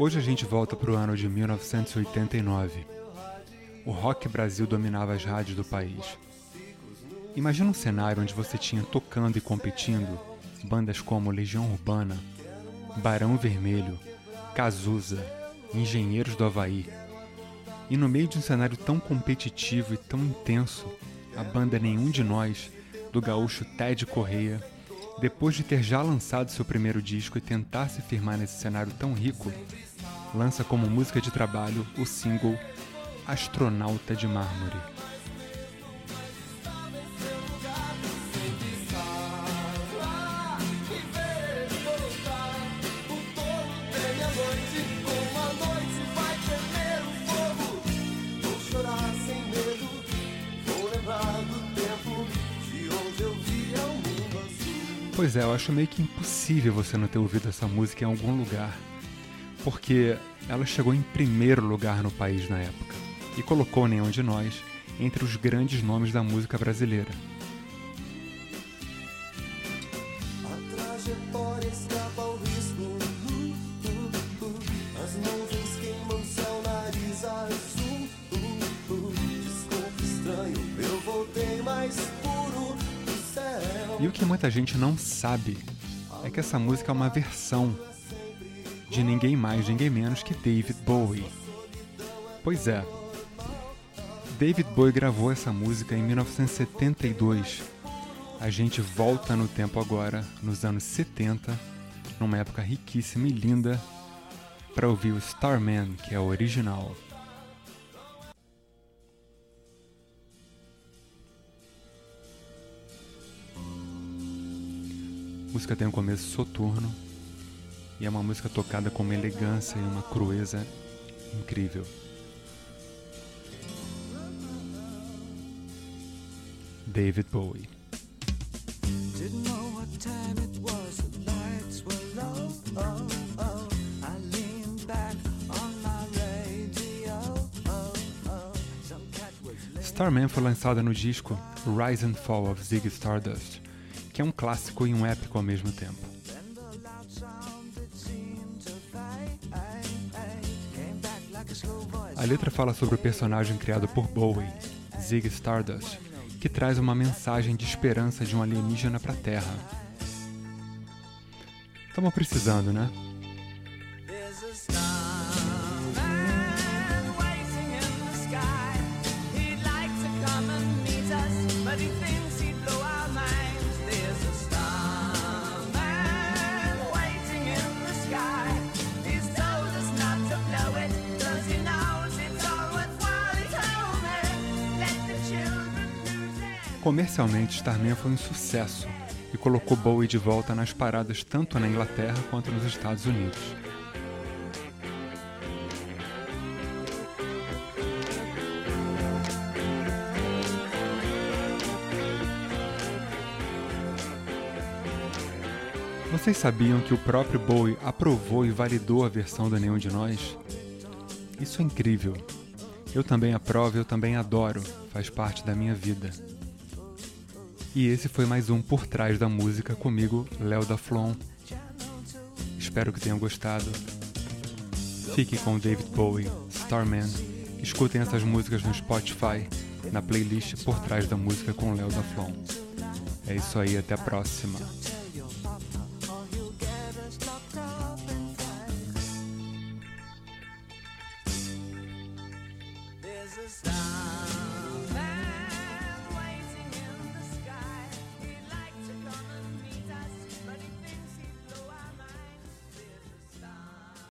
Hoje a gente volta para o ano de 1989. O rock Brasil dominava as rádios do país. Imagina um cenário onde você tinha tocando e competindo bandas como Legião Urbana, Barão Vermelho, Cazuza, Engenheiros do Havaí. E no meio de um cenário tão competitivo e tão intenso, a banda Nenhum de Nós, do gaúcho Ted Correia, depois de ter já lançado seu primeiro disco e tentar se firmar nesse cenário tão rico, lança como música de trabalho o single Astronauta de Mármore. Pois é, eu acho meio que impossível você não ter ouvido essa música em algum lugar porque ela chegou em primeiro lugar no país na época e colocou Nenhum de Nós entre os grandes nomes da música brasileira. E o que muita gente não sabe é que essa música é uma versão de ninguém mais, ninguém menos que David Bowie. Pois é, David Bowie gravou essa música em 1972. A gente volta no tempo agora, nos anos 70, numa época riquíssima e linda, para ouvir o Starman, que é o original. A música tem um começo soturno, e é uma música tocada com uma elegância e uma crueza incrível. David Bowie. Starman foi lançada no disco Rise and Fall of Ziggy Stardust, que é um clássico e um épico ao mesmo tempo. A letra fala sobre o personagem criado por Bowie, Zig Stardust, que traz uma mensagem de esperança de um alienígena para a Terra. Estamos precisando, né? Comercialmente, Starman foi um sucesso e colocou Bowie de volta nas paradas tanto na Inglaterra quanto nos Estados Unidos. Vocês sabiam que o próprio Bowie aprovou e validou a versão do Nenhum de Nós? Isso é incrível. Eu também aprovo, eu também adoro, faz parte da minha vida. E esse foi mais um Por Trás da Música comigo, Léo da Flon. Espero que tenham gostado. Fiquem com David Bowie, Starman. Escutem essas músicas no Spotify, na playlist Por Trás da Música com Léo da Flon. É isso aí, até a próxima.